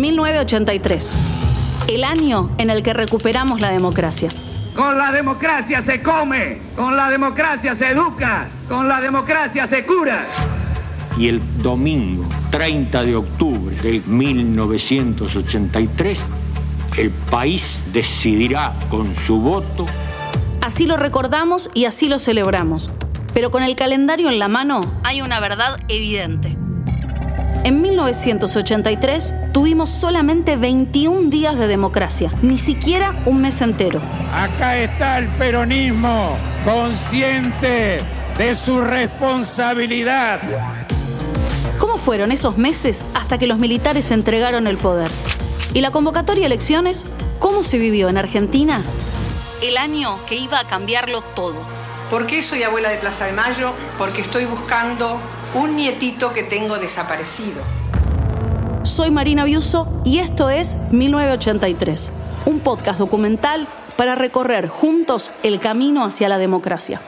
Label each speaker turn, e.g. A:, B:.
A: 1983, el año en el que recuperamos la democracia.
B: Con la democracia se come, con la democracia se educa, con la democracia se cura.
C: Y el domingo 30 de octubre del 1983, el país decidirá con su voto.
A: Así lo recordamos y así lo celebramos. Pero con el calendario en la mano hay una verdad evidente. En 1983 tuvimos solamente 21 días de democracia, ni siquiera un mes entero.
D: Acá está el peronismo, consciente de su responsabilidad.
A: ¿Cómo fueron esos meses hasta que los militares entregaron el poder? ¿Y la convocatoria a elecciones? ¿Cómo se vivió en Argentina? El año que iba a cambiarlo todo.
E: ¿Por qué soy abuela de Plaza de Mayo? Porque estoy buscando un nietito que tengo desaparecido.
A: Soy Marina Biuso y esto es 1983, un podcast documental para recorrer juntos el camino hacia la democracia.